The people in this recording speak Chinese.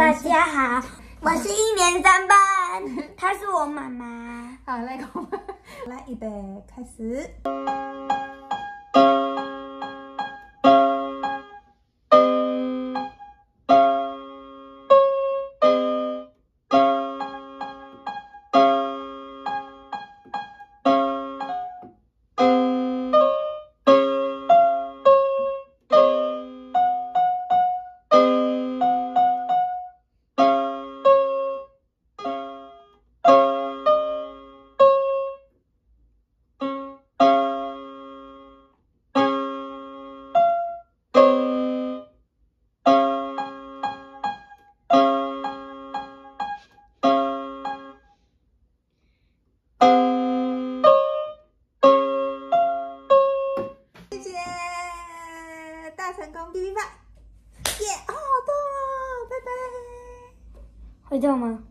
大家好，我是一年三班，她是我妈妈。好，来，来，预备，开始。大成功第一发耶好痛哦拜拜。会叫吗？